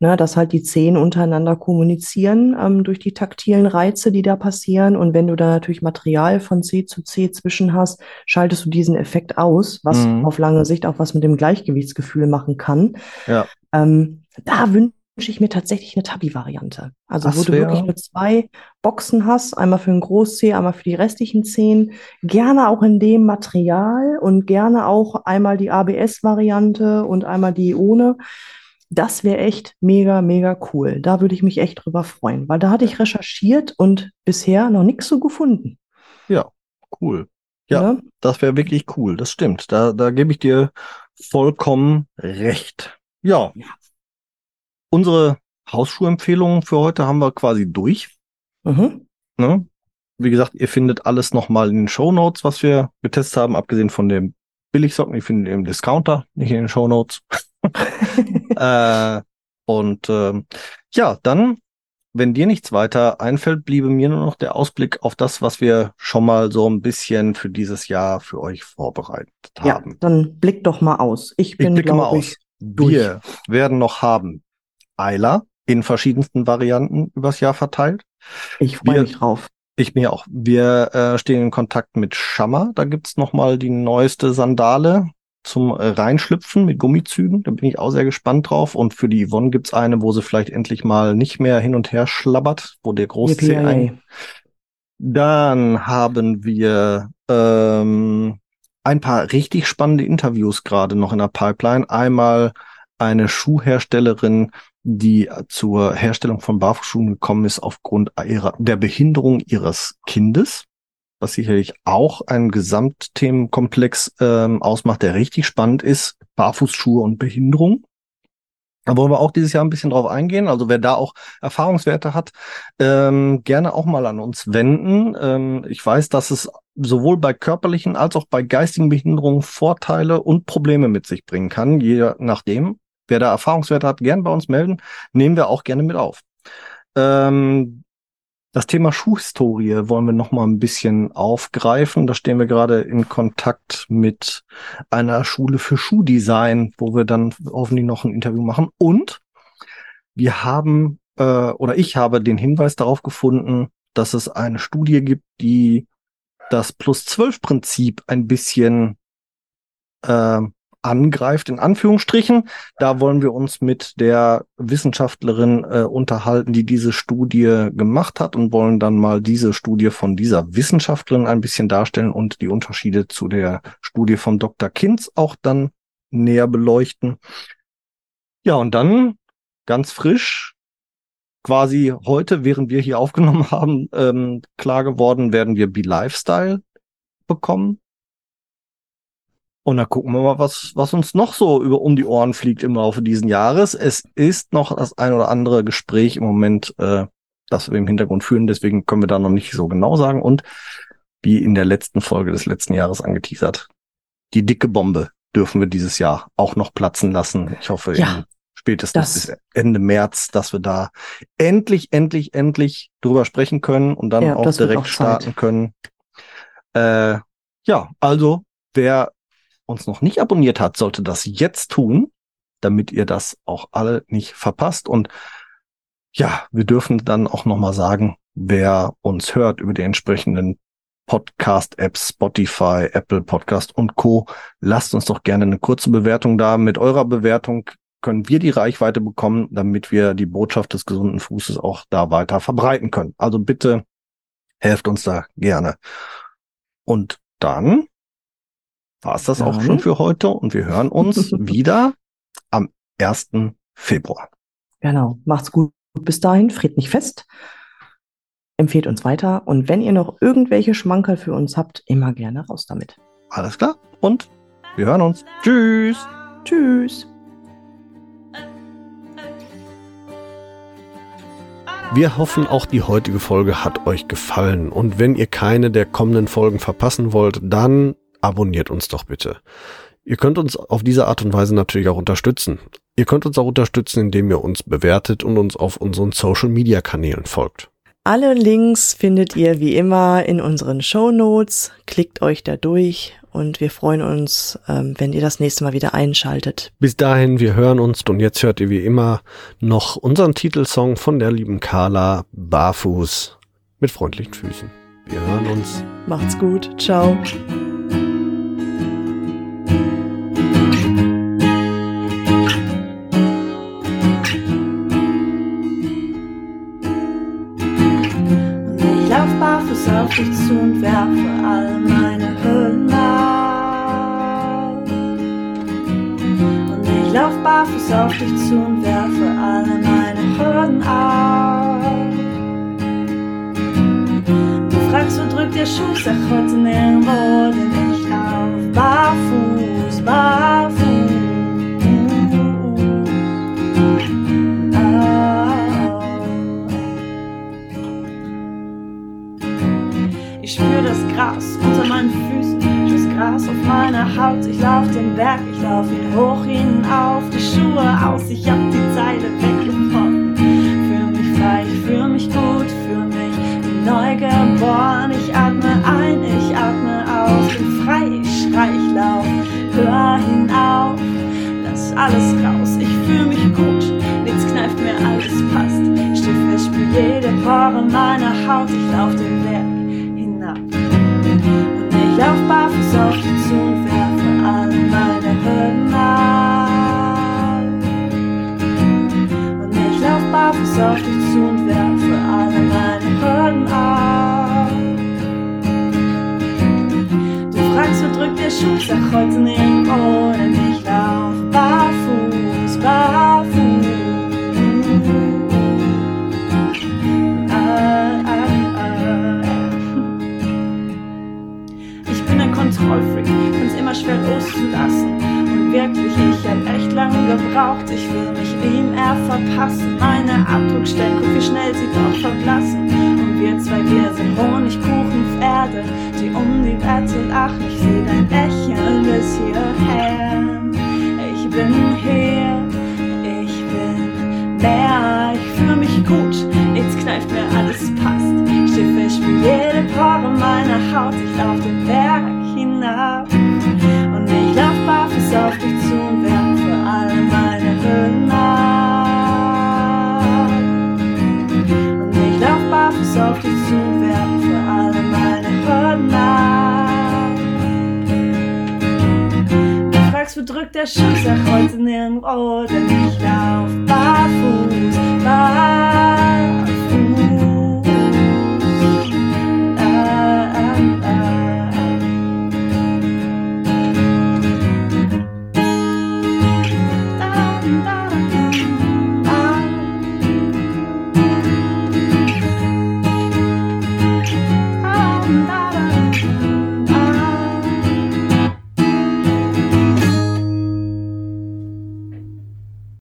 ne, dass halt die Zehen untereinander kommunizieren ähm, durch die taktilen Reize, die da passieren. Und wenn du da natürlich Material von Zeh zu Zeh zwischen hast, schaltest du diesen Effekt aus, was Mhm. auf lange Sicht auch was mit dem Gleichgewichtsgefühl machen kann. Ja. Ähm, da wünsche ich mir tatsächlich eine Tabi-Variante. Also Das wo du wär- wirklich nur zwei Boxen hast, einmal für den Großzeh, einmal für die restlichen Zehen. Gerne auch in dem Material und gerne auch einmal die ABS-Variante und einmal die ohne. Das wäre echt mega, mega cool. Da würde ich mich echt drüber freuen, weil da hatte ich recherchiert und bisher noch nichts so gefunden. Cool. Ja. Ne? Das wäre wirklich cool. Das stimmt. Da, da gebe ich dir vollkommen recht. Ja. Unsere Hausschuhempfehlungen für heute haben wir quasi durch. Mhm. Ne? Wie gesagt, ihr findet alles nochmal in den Show Notes, was wir getestet haben, abgesehen von dem Billigsocken. Findet ihr im Discounter, nicht in den Show Notes. äh, und ähm, ja, dann, wenn dir nichts weiter einfällt, bliebe mir nur noch der Ausblick auf das, was wir schon mal so ein bisschen für dieses Jahr für euch vorbereitet Ja, haben. dann blick doch mal aus. Ich Ich bin, blicke mal aus. ich, durch. Wir werden noch haben Eiler in verschiedensten Varianten übers Jahr verteilt. Ich freue mich drauf. Ich mir auch. Wir äh, stehen in Kontakt mit Schammer. Da gibt's noch mal die neueste Sandale zum äh, Reinschlüpfen mit Gummizügen. Da bin ich auch sehr gespannt drauf. Und für die Yvonne gibt's eine, wo sie vielleicht endlich mal nicht mehr hin und her schlabbert, wo der Großzeh ein... Dann haben wir ähm, ein paar richtig spannende Interviews gerade noch in der Pipeline. Einmal eine Schuhherstellerin, die zur Herstellung von Barfußschuhen gekommen ist aufgrund ihrer, der Behinderung ihres Kindes, was sicherlich auch ein Gesamtthemenkomplex ähm, ausmacht, der richtig spannend ist. Barfußschuhe und Behinderung. Da wollen wir auch dieses Jahr ein bisschen drauf eingehen. Also wer da auch Erfahrungswerte hat, ähm, gerne auch mal an uns wenden. Ähm, ich weiß, dass es sowohl bei körperlichen als auch bei geistigen Behinderungen Vorteile und Probleme mit sich bringen kann, je nachdem. Wer da Erfahrungswerte hat, gerne bei uns melden. Nehmen wir auch gerne mit auf. Ähm, das Thema Schuhhistorie wollen wir noch mal ein bisschen aufgreifen. Da stehen wir gerade in Kontakt mit einer Schule für Schuhdesign, wo wir dann hoffentlich noch ein Interview machen. Und wir haben äh, oder ich habe den Hinweis darauf gefunden, dass es eine Studie gibt, die das Plus-12-Prinzip ein bisschen äh, angreift, in Anführungsstrichen. Da wollen wir uns mit der Wissenschaftlerin äh, unterhalten, die diese Studie gemacht hat und wollen dann mal diese Studie von dieser Wissenschaftlerin ein bisschen darstellen und die Unterschiede zu der Studie von Dr. Kinz auch dann näher beleuchten. Ja, und dann ganz frisch, quasi heute, während wir hier aufgenommen haben, ähm, klar geworden, werden wir Be Lifestyle bekommen. Und dann gucken wir mal, was, was uns noch so über um die Ohren fliegt im Laufe dieses Jahres. Es ist noch das ein oder andere Gespräch im Moment, äh, das wir im Hintergrund führen. Deswegen können wir da noch nicht so genau sagen. Und wie in der letzten Folge des letzten Jahres angeteasert, die dicke Bombe dürfen wir dieses Jahr auch noch platzen lassen. Ich hoffe, Ja, spätestens das- bis Ende März, dass wir da endlich, endlich, endlich drüber sprechen können und dann Ja, auch direkt auch starten können. Äh, ja, also wer uns noch nicht abonniert hat, sollte das jetzt tun, damit ihr das auch alle nicht verpasst. Und ja, wir dürfen dann auch noch mal sagen, wer uns hört über die entsprechenden Podcast-Apps, Spotify, Apple Podcast und Co. Lasst uns doch gerne eine kurze Bewertung da. Mit eurer Bewertung können wir die Reichweite bekommen, damit wir die Botschaft des gesunden Fußes auch da weiter verbreiten können. Also bitte helft uns da gerne. Und dann war es das auch Dann? schon für heute und wir hören uns wieder am 1. Februar. Genau. Macht's gut bis dahin. Friert nicht fest. Empfehlt uns weiter. Und wenn ihr noch irgendwelche Schmankerl für uns habt, immer gerne raus damit. Alles klar. Und wir hören uns. Tschüss. Tschüss. Wir hoffen, auch die heutige Folge hat euch gefallen. Und wenn ihr keine der kommenden Folgen verpassen wollt, dann abonniert uns doch bitte. Ihr könnt uns auf diese Art und Weise natürlich auch unterstützen. Ihr könnt uns auch unterstützen, indem ihr uns bewertet und uns auf unseren Social Media Kanälen folgt. Alle Links findet ihr wie immer in unseren Show Notes. Klickt euch da durch und wir freuen uns, ähm, wenn ihr das nächste Mal wieder einschaltet. Bis dahin, wir hören uns und jetzt hört ihr wie immer noch unseren Titelsong von der lieben Carla Barfuß mit freundlichen Füßen. Wir hören uns. Macht's gut. Ciao. Guck wie schnell sie doch